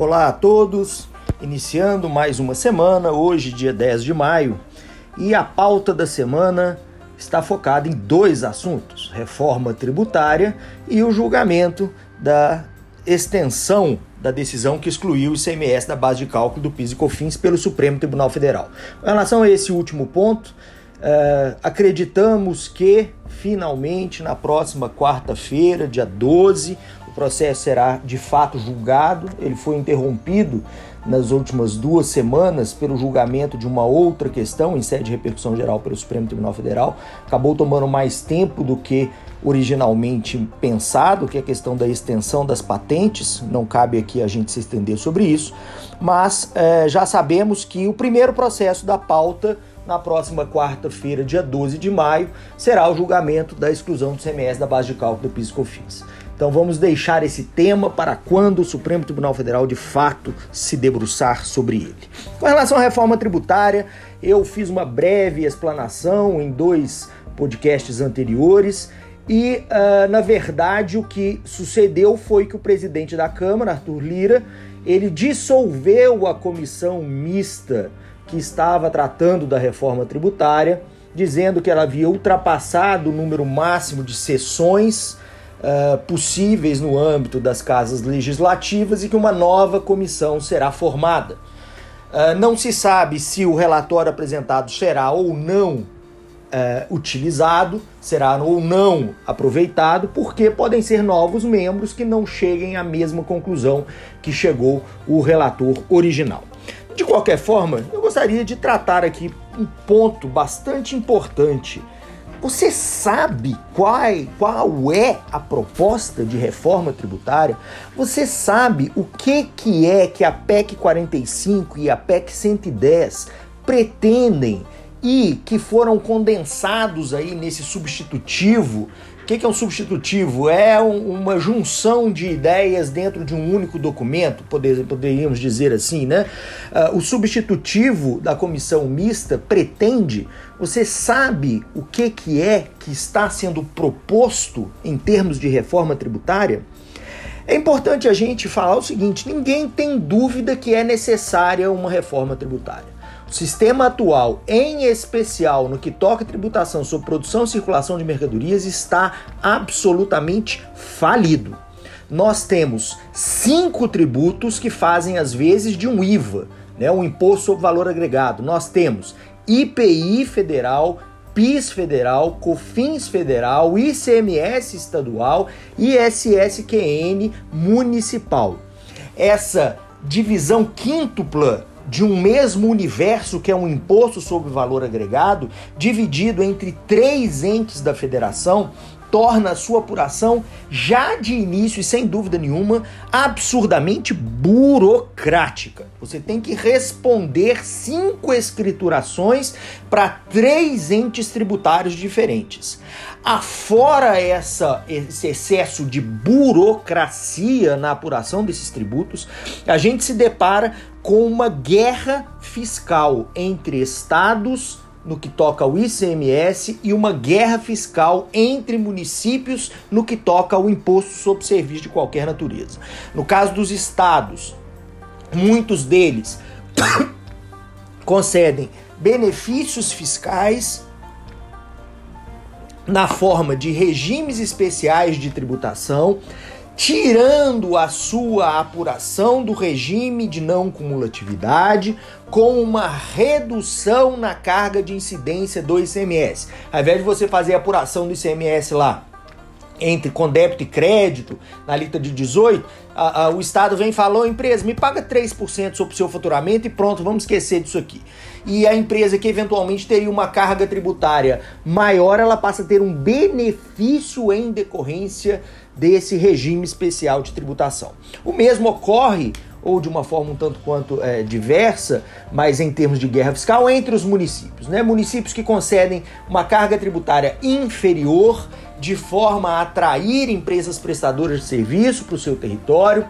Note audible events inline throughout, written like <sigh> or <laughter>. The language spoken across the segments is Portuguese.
Olá a todos, iniciando mais uma semana, hoje, dia 10 de maio, e a pauta da semana está focada em dois assuntos: reforma tributária e o julgamento da extensão da decisão que excluiu o ICMS da base de cálculo do PIS e COFINS pelo Supremo Tribunal Federal. Com relação a esse último ponto, uh, acreditamos que finalmente na próxima quarta-feira, dia 12, processo será de fato julgado. Ele foi interrompido nas últimas duas semanas pelo julgamento de uma outra questão em sede de repercussão geral pelo Supremo Tribunal Federal. Acabou tomando mais tempo do que originalmente pensado, que é a questão da extensão das patentes. Não cabe aqui a gente se estender sobre isso, mas é, já sabemos que o primeiro processo da pauta na próxima quarta-feira, dia 12 de maio, será o julgamento da exclusão do CMS da base de cálculo do PIS e COFINS. Então vamos deixar esse tema para quando o Supremo Tribunal Federal de fato se debruçar sobre ele. Com relação à reforma tributária, eu fiz uma breve explanação em dois podcasts anteriores e, uh, na verdade, o que sucedeu foi que o presidente da Câmara, Arthur Lira, ele dissolveu a comissão mista que estava tratando da reforma tributária, dizendo que ela havia ultrapassado o número máximo de sessões uh, possíveis no âmbito das casas legislativas e que uma nova comissão será formada. Uh, não se sabe se o relatório apresentado será ou não uh, utilizado, será ou não aproveitado, porque podem ser novos membros que não cheguem à mesma conclusão que chegou o relator original. De qualquer forma, eu gostaria de tratar aqui um ponto bastante importante você sabe qual, qual é a proposta de reforma tributária? Você sabe o que, que é que a PEC 45 e a PEC 110 pretendem e que foram condensados aí nesse substitutivo que, que é um substitutivo? É um, uma junção de ideias dentro de um único documento, poder, poderíamos dizer assim, né? Uh, o substitutivo da comissão mista pretende, você sabe o que, que é que está sendo proposto em termos de reforma tributária? É importante a gente falar o seguinte: ninguém tem dúvida que é necessária uma reforma tributária. Sistema atual, em especial no que toca tributação sobre produção e circulação de mercadorias, está absolutamente falido. Nós temos cinco tributos que fazem as vezes de um IVA, né, um imposto sobre valor agregado. Nós temos IPI federal, PIS federal, COFINS federal, ICMS estadual e ISSQN municipal. Essa divisão quíntupla de um mesmo universo que é um imposto sobre valor agregado, dividido entre três entes da federação, torna a sua apuração, já de início e sem dúvida nenhuma, absurdamente burocrática. Você tem que responder cinco escriturações para três entes tributários diferentes. Afora essa, esse excesso de burocracia na apuração desses tributos, a gente se depara com uma guerra fiscal entre estados no que toca ao ICMS e uma guerra fiscal entre municípios no que toca ao imposto sobre serviço de qualquer natureza. No caso dos estados, muitos deles <coughs> concedem benefícios fiscais na forma de regimes especiais de tributação tirando a sua apuração do regime de não cumulatividade com uma redução na carga de incidência do ICMS. Ao invés de você fazer a apuração do ICMS lá entre com débito e crédito, na lista de 18, a, a, o Estado vem e falou, empresa, me paga 3% sobre o seu faturamento e pronto, vamos esquecer disso aqui. E a empresa que eventualmente teria uma carga tributária maior, ela passa a ter um benefício em decorrência desse regime especial de tributação. O mesmo ocorre ou de uma forma um tanto quanto é, diversa, mas em termos de guerra fiscal, entre os municípios. Né? Municípios que concedem uma carga tributária inferior de forma a atrair empresas prestadoras de serviço para o seu território,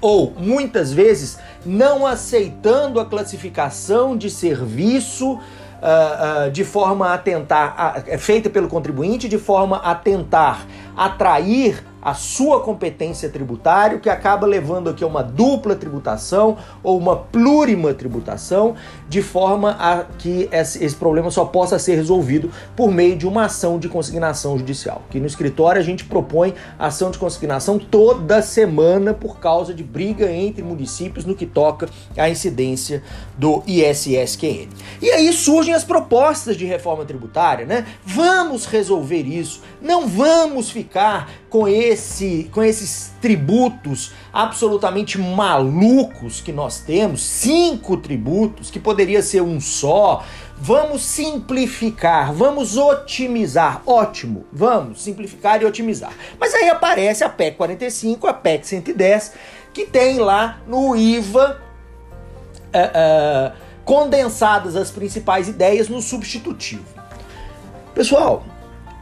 ou muitas vezes não aceitando a classificação de serviço uh, uh, de forma a tentar, uh, feita pelo contribuinte, de forma a tentar atrair a sua competência tributária, o que acaba levando aqui a uma dupla tributação ou uma plurima tributação, de forma a que esse problema só possa ser resolvido por meio de uma ação de consignação judicial. Aqui no escritório a gente propõe ação de consignação toda semana por causa de briga entre municípios no que toca à incidência do ISSQN. E aí surgem as propostas de reforma tributária, né? Vamos resolver isso, não vamos ficar com esse com esses tributos absolutamente malucos que nós temos, cinco tributos que poderia ser um só. Vamos simplificar, vamos otimizar. Ótimo, vamos simplificar e otimizar. Mas aí aparece a PEC 45, a PEC 110, que tem lá no IVA uh, uh, condensadas as principais ideias no substitutivo. Pessoal,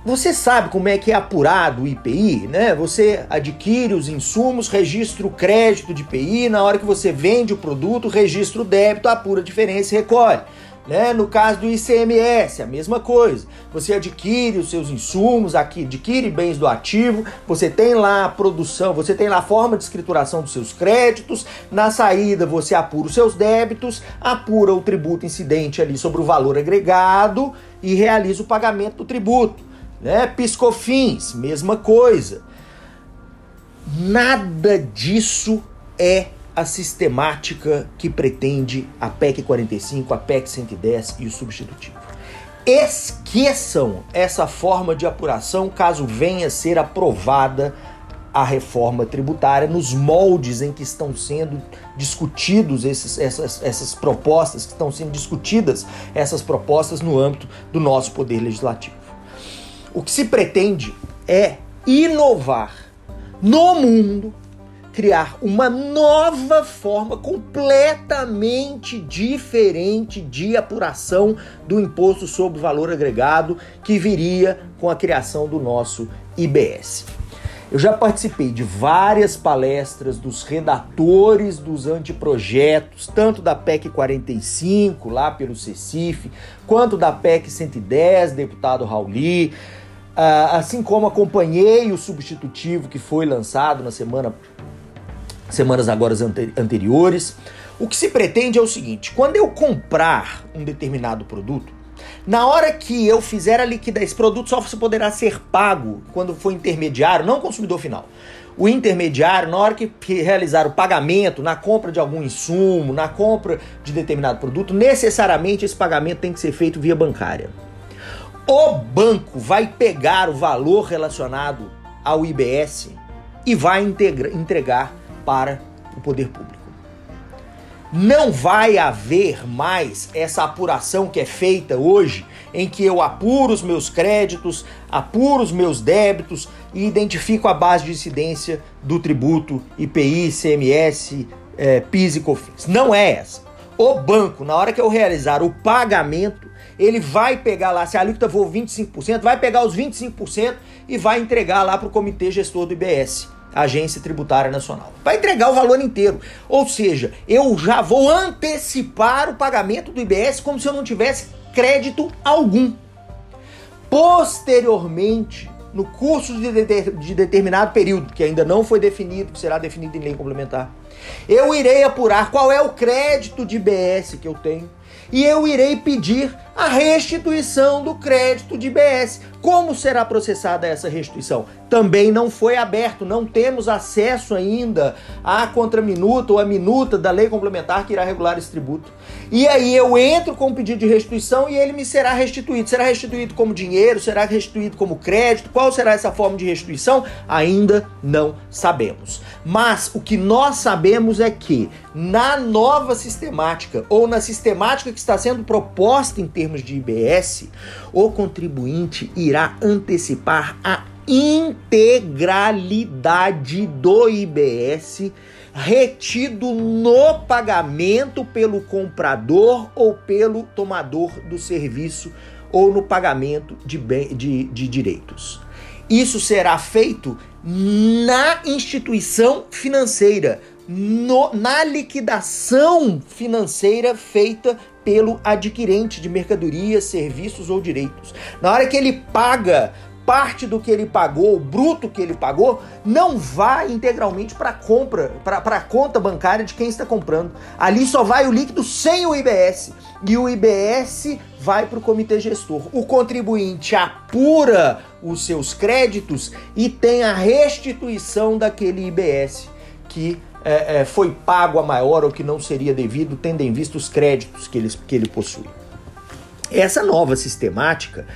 você sabe como é que é apurado o IPI, né? Você adquire os insumos, registra o crédito de IPI, na hora que você vende o produto, registra o débito, apura a diferença e recolhe. Né? No caso do ICMS, a mesma coisa. Você adquire os seus insumos, aqui adquire bens do ativo, você tem lá a produção, você tem lá a forma de escrituração dos seus créditos, na saída você apura os seus débitos, apura o tributo incidente ali sobre o valor agregado e realiza o pagamento do tributo. Né? Piscofins, mesma coisa. Nada disso é a sistemática que pretende a PEC 45, a PEC 110 e o substitutivo. Esqueçam essa forma de apuração caso venha a ser aprovada a reforma tributária nos moldes em que estão sendo discutidos esses, essas, essas propostas, que estão sendo discutidas essas propostas no âmbito do nosso poder legislativo. O que se pretende é inovar no mundo, criar uma nova forma completamente diferente de apuração do imposto sobre valor agregado que viria com a criação do nosso IBS. Eu já participei de várias palestras dos redatores dos anteprojetos, tanto da PEC 45, lá pelo CECIF, quanto da PEC 110, deputado Rauli, assim como acompanhei o substitutivo que foi lançado na semana semanas agora anteriores. O que se pretende é o seguinte: quando eu comprar um determinado produto, na hora que eu fizer a liquidez, esse produto só poderá ser pago quando for intermediário, não consumidor final. O intermediário, na hora que realizar o pagamento na compra de algum insumo, na compra de determinado produto, necessariamente esse pagamento tem que ser feito via bancária. O banco vai pegar o valor relacionado ao IBS e vai entregar para o poder público. Não vai haver mais essa apuração que é feita hoje, em que eu apuro os meus créditos, apuro os meus débitos e identifico a base de incidência do tributo IPI, CMS, é, PIS e COFINS. Não é essa. O banco, na hora que eu realizar o pagamento, ele vai pegar lá, se a alíquota for 25%, vai pegar os 25% e vai entregar lá para o comitê gestor do IBS. Agência Tributária Nacional. Vai entregar o valor inteiro. Ou seja, eu já vou antecipar o pagamento do IBS como se eu não tivesse crédito algum. Posteriormente, no curso de, de, de determinado período, que ainda não foi definido, que será definido em lei complementar, eu irei apurar qual é o crédito de IBS que eu tenho e eu irei pedir a restituição do crédito de IBS. Como será processada essa restituição? Também não foi aberto, não temos acesso ainda à contraminuta ou à minuta da lei complementar que irá regular esse tributo. E aí eu entro com o pedido de restituição e ele me será restituído. Será restituído como dinheiro? Será restituído como crédito? Qual será essa forma de restituição? Ainda não sabemos. Mas o que nós sabemos é que na nova sistemática ou na sistemática que está sendo proposta em termos de IBS, o contribuinte irá antecipar a integralidade do IBS retido no pagamento pelo comprador ou pelo tomador do serviço ou no pagamento de, bem, de, de direitos. Isso será feito na instituição financeira, no, na liquidação financeira feita pelo adquirente de mercadorias, serviços ou direitos. Na hora que ele paga parte do que ele pagou, o bruto que ele pagou, não vá integralmente para compra, para a conta bancária de quem está comprando. Ali só vai o líquido sem o IBS. E o IBS vai para o comitê gestor. O contribuinte apura os seus créditos e tem a restituição daquele IBS que é, é, foi pago a maior ou que não seria devido, tendo em vista os créditos que ele, que ele possui. Essa nova sistemática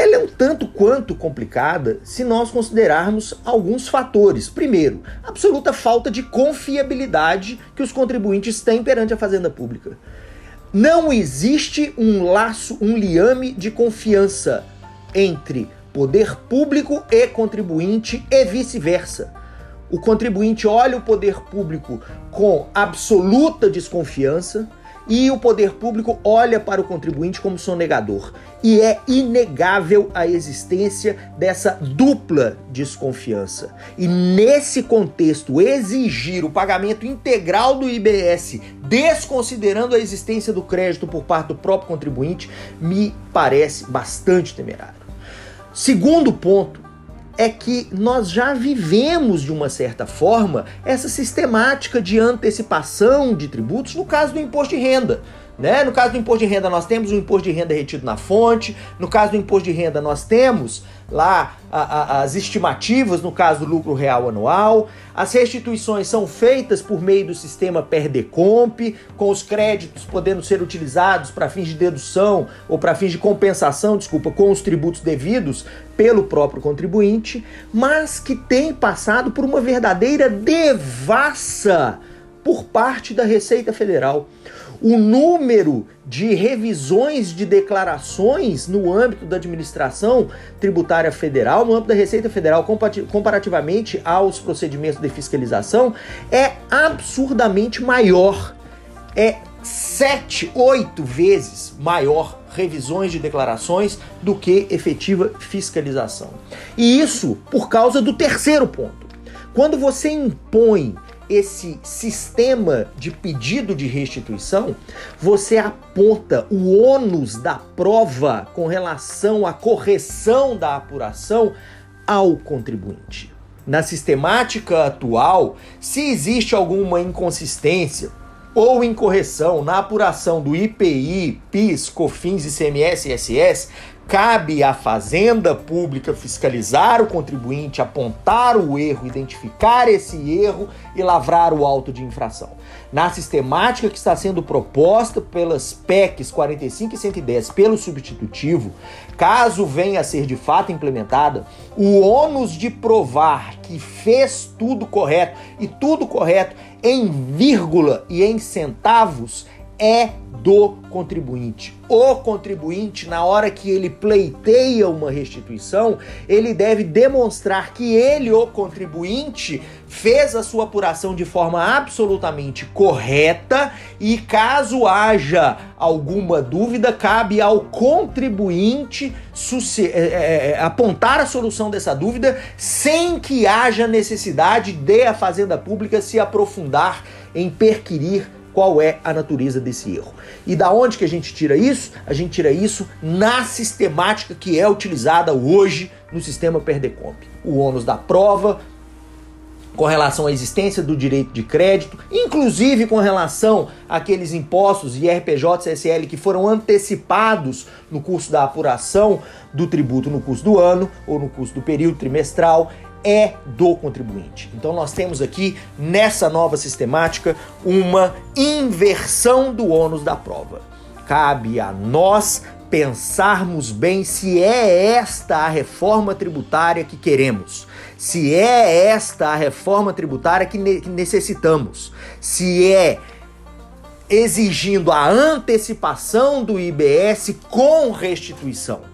ela é um tanto quanto complicada se nós considerarmos alguns fatores. Primeiro, absoluta falta de confiabilidade que os contribuintes têm perante a fazenda pública. Não existe um laço, um liame de confiança entre poder público e contribuinte e vice-versa. O contribuinte olha o poder público com absoluta desconfiança e o poder público olha para o contribuinte como sonegador. E é inegável a existência dessa dupla desconfiança. E nesse contexto, exigir o pagamento integral do IBS, desconsiderando a existência do crédito por parte do próprio contribuinte, me parece bastante temerário. Segundo ponto, é que nós já vivemos de uma certa forma essa sistemática de antecipação de tributos no caso do imposto de renda. Né? No caso do imposto de renda, nós temos o imposto de renda retido na fonte. No caso do imposto de renda, nós temos lá a, a, as estimativas, no caso do lucro real anual. As restituições são feitas por meio do sistema Perdecomp, com os créditos podendo ser utilizados para fins de dedução ou para fins de compensação, desculpa, com os tributos devidos pelo próprio contribuinte, mas que tem passado por uma verdadeira devassa por parte da Receita Federal o número de revisões de declarações no âmbito da administração tributária federal, no âmbito da Receita Federal, comparativamente aos procedimentos de fiscalização, é absurdamente maior. É sete, oito vezes maior revisões de declarações do que efetiva fiscalização. E isso por causa do terceiro ponto. Quando você impõe esse sistema de pedido de restituição, você aponta o ônus da prova com relação à correção da apuração ao contribuinte. Na sistemática atual, se existe alguma inconsistência ou incorreção na apuração do IPI, PIS, COFINS, ICMS e ISS, Cabe à Fazenda Pública fiscalizar o contribuinte, apontar o erro, identificar esse erro e lavrar o auto de infração. Na sistemática que está sendo proposta pelas PECs 45 e 110 pelo substitutivo, caso venha a ser de fato implementada, o ônus de provar que fez tudo correto e tudo correto em vírgula e em centavos é do contribuinte. O contribuinte, na hora que ele pleiteia uma restituição, ele deve demonstrar que ele, o contribuinte, fez a sua apuração de forma absolutamente correta e caso haja alguma dúvida, cabe ao contribuinte é, é, é, apontar a solução dessa dúvida sem que haja necessidade de a Fazenda Pública se aprofundar em perquirir qual é a natureza desse erro. E da onde que a gente tira isso? A gente tira isso na sistemática que é utilizada hoje no sistema Perdecomp. O ônus da prova com relação à existência do direito de crédito, inclusive com relação àqueles impostos e CSL que foram antecipados no curso da apuração do tributo no curso do ano ou no curso do período trimestral é do contribuinte. Então nós temos aqui nessa nova sistemática uma inversão do ônus da prova. Cabe a nós pensarmos bem se é esta a reforma tributária que queremos, se é esta a reforma tributária que, ne necessitamos, se é exigindo a antecipação do IBS com restituição.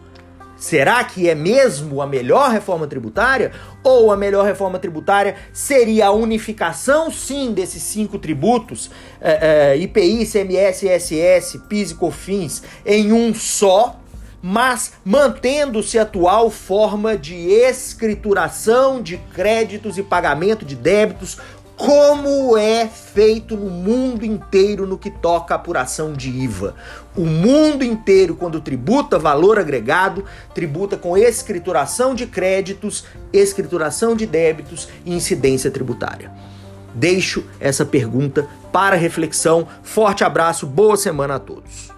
Será que é mesmo a melhor reforma tributária? Ou a melhor reforma tributária seria a unificação, sim, desses cinco tributos, é, é, IPI, CMS, ISS, PIS e COFINS, em um só, mas mantendo-se a atual forma de escrituração de créditos e pagamento de débitos como é feito no mundo inteiro no que toca à apuração de IVA. O mundo inteiro, quando tributa valor agregado, tributa com escrituração de créditos, escrituração de débitos e incidência tributária. Deixo essa pergunta para reflexão. Forte abraço, boa semana a todos.